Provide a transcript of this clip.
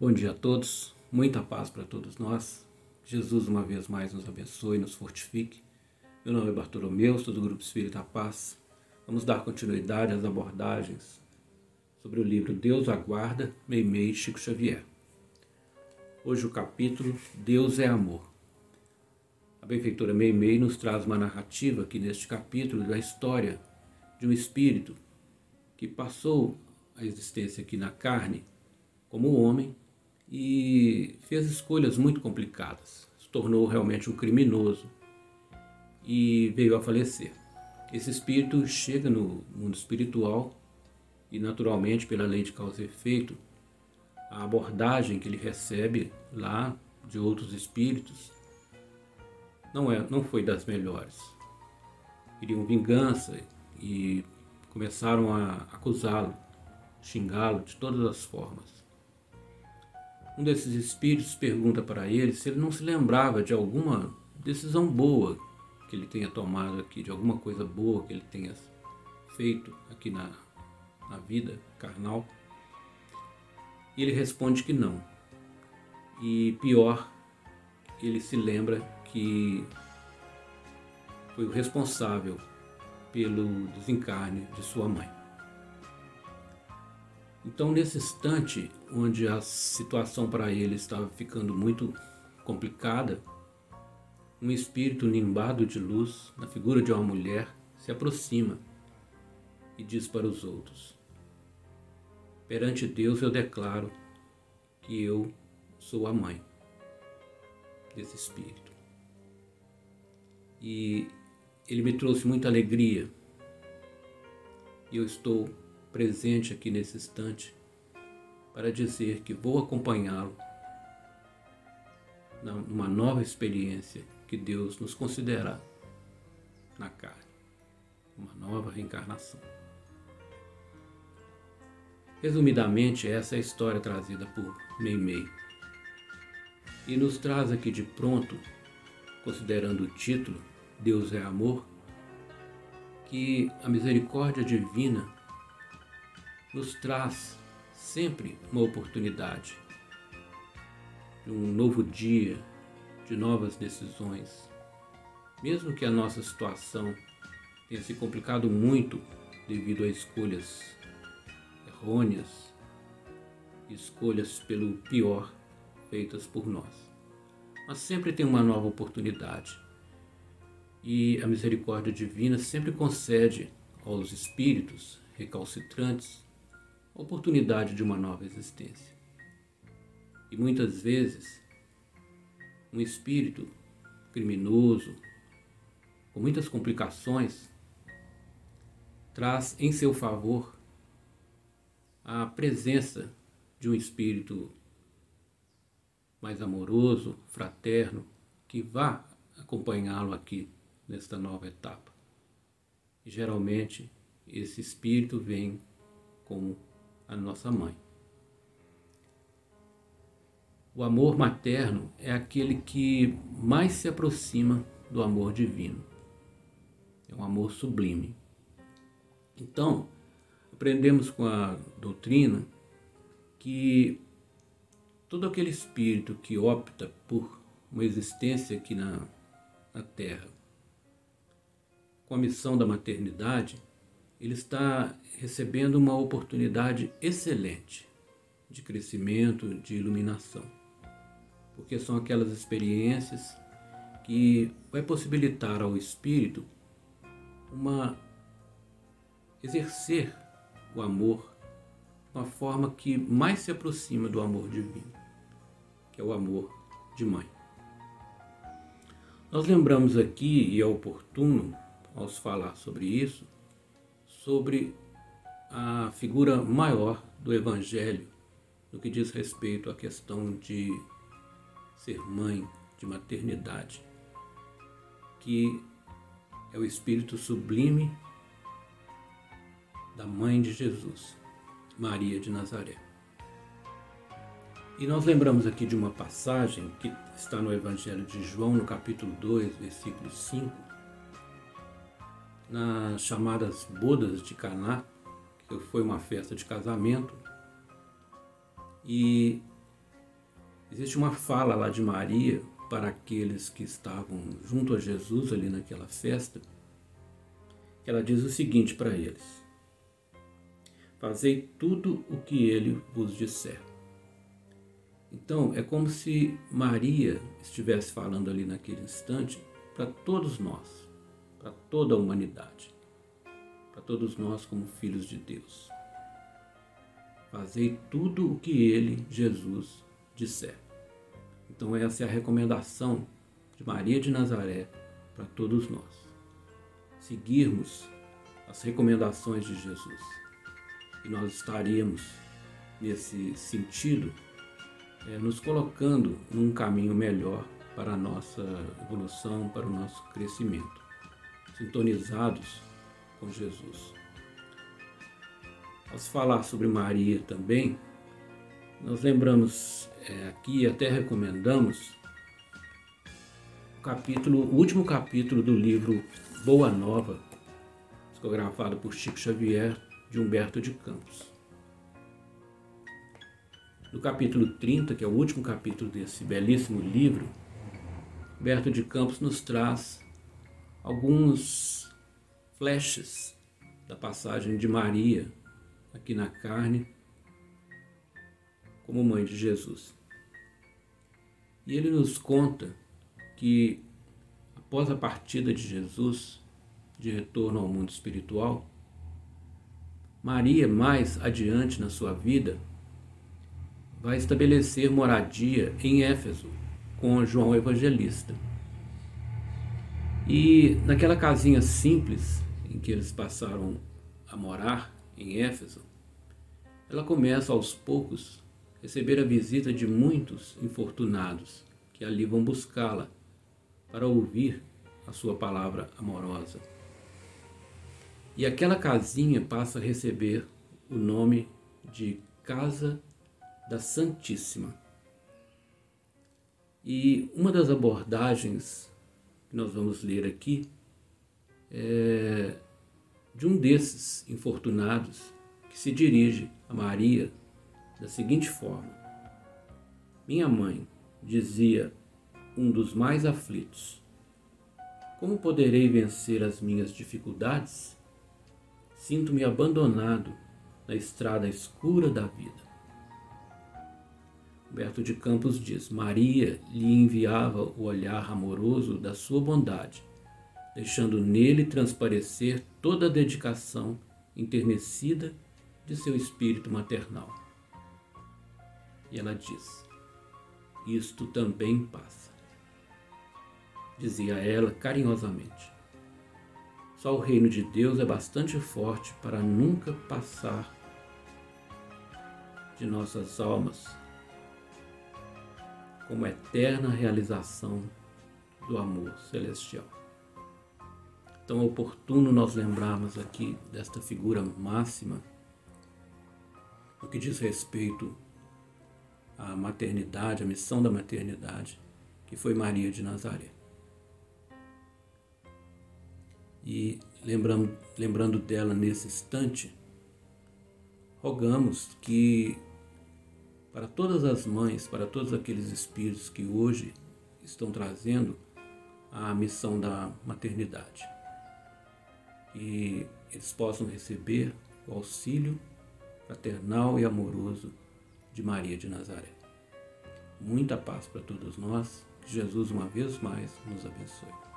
Bom dia a todos, muita paz para todos nós. Jesus uma vez mais nos abençoe, nos fortifique. Meu nome é Bartolomeu, sou do Grupo Espírita Paz. Vamos dar continuidade às abordagens sobre o livro Deus Aguarda, Meimei Chico Xavier. Hoje o capítulo Deus é Amor. A benfeitora Meimei nos traz uma narrativa aqui neste capítulo da história de um espírito que passou a existência aqui na carne como homem e fez escolhas muito complicadas. Se tornou realmente um criminoso e veio a falecer. Esse espírito chega no mundo espiritual e, naturalmente, pela lei de causa e efeito, a abordagem que ele recebe lá de outros espíritos não, é, não foi das melhores. Queriam vingança e começaram a acusá-lo, xingá-lo de todas as formas. Um desses espíritos pergunta para ele se ele não se lembrava de alguma decisão boa que ele tenha tomado aqui, de alguma coisa boa que ele tenha feito aqui na, na vida carnal. E ele responde que não. E pior, ele se lembra que foi o responsável pelo desencarne de sua mãe. Então, nesse instante onde a situação para ele estava ficando muito complicada, um espírito nimbado de luz, na figura de uma mulher, se aproxima e diz para os outros: Perante Deus eu declaro que eu sou a mãe desse espírito. E ele me trouxe muita alegria. E eu estou presente aqui nesse instante para dizer que vou acompanhá-lo numa nova experiência que Deus nos considerar na carne, uma nova reencarnação. Resumidamente, essa é a história trazida por Meimei e nos traz aqui de pronto, considerando o título Deus é Amor, que a misericórdia divina nos traz sempre uma oportunidade de um novo dia, de novas decisões. Mesmo que a nossa situação tenha se complicado muito devido a escolhas errôneas, escolhas pelo pior feitas por nós. Mas sempre tem uma nova oportunidade. E a misericórdia divina sempre concede aos espíritos recalcitrantes oportunidade de uma nova existência. E muitas vezes, um espírito criminoso, com muitas complicações, traz em seu favor a presença de um espírito mais amoroso, fraterno, que vá acompanhá-lo aqui nesta nova etapa. E geralmente esse espírito vem como a nossa mãe. O amor materno é aquele que mais se aproxima do amor divino. É um amor sublime. Então, aprendemos com a doutrina que todo aquele espírito que opta por uma existência aqui na, na Terra, com a missão da maternidade, ele está recebendo uma oportunidade excelente de crescimento, de iluminação. Porque são aquelas experiências que vai possibilitar ao espírito uma exercer o amor de uma forma que mais se aproxima do amor divino, que é o amor de mãe. Nós lembramos aqui, e é oportuno ao falar sobre isso, sobre a figura maior do Evangelho no que diz respeito à questão de ser mãe, de maternidade, que é o espírito sublime da mãe de Jesus, Maria de Nazaré. E nós lembramos aqui de uma passagem que está no Evangelho de João, no capítulo 2, versículo 5, nas chamadas bodas de Caná, que foi uma festa de casamento, e existe uma fala lá de Maria para aqueles que estavam junto a Jesus ali naquela festa, que ela diz o seguinte para eles: Fazei tudo o que ele vos disser. Então, é como se Maria estivesse falando ali naquele instante para todos nós, para toda a humanidade, para todos nós como filhos de Deus. Fazei tudo o que ele, Jesus, disser. Então, essa é a recomendação de Maria de Nazaré para todos nós. Seguirmos as recomendações de Jesus. E nós estaríamos, nesse sentido, é, nos colocando num caminho melhor para a nossa evolução, para o nosso crescimento, sintonizados com Jesus. Ao falar sobre Maria também, nós lembramos é, aqui, até recomendamos, o capítulo, o último capítulo do livro Boa Nova, psicografado por Chico Xavier, de Humberto de Campos. No capítulo 30, que é o último capítulo desse belíssimo livro, Humberto de Campos nos traz alguns flashes da passagem de Maria aqui na carne como mãe de Jesus. E ele nos conta que após a partida de Jesus, de retorno ao mundo espiritual, Maria, mais adiante na sua vida, vai estabelecer moradia em Éfeso com João Evangelista. E naquela casinha simples em que eles passaram a morar em Éfeso, ela começa aos poucos a receber a visita de muitos infortunados que ali vão buscá-la para ouvir a sua palavra amorosa. E aquela casinha passa a receber o nome de Casa da Santíssima. E uma das abordagens que nós vamos ler aqui é de um desses infortunados que se dirige a Maria da seguinte forma: Minha mãe, dizia um dos mais aflitos, como poderei vencer as minhas dificuldades? Sinto-me abandonado na estrada escura da vida. Humberto de Campos diz: Maria lhe enviava o olhar amoroso da sua bondade, deixando nele transparecer toda a dedicação enternecida de seu espírito maternal. E ela diz: Isto também passa. Dizia ela carinhosamente. Só o reino de Deus é bastante forte para nunca passar de nossas almas como eterna realização do amor celestial. Então é oportuno nós lembrarmos aqui desta figura máxima no que diz respeito à maternidade, à missão da maternidade, que foi Maria de Nazaré. E lembrando, lembrando dela nesse instante, rogamos que para todas as mães, para todos aqueles espíritos que hoje estão trazendo a missão da maternidade. E eles possam receber o auxílio fraternal e amoroso de Maria de Nazaré. Muita paz para todos nós, que Jesus uma vez mais nos abençoe.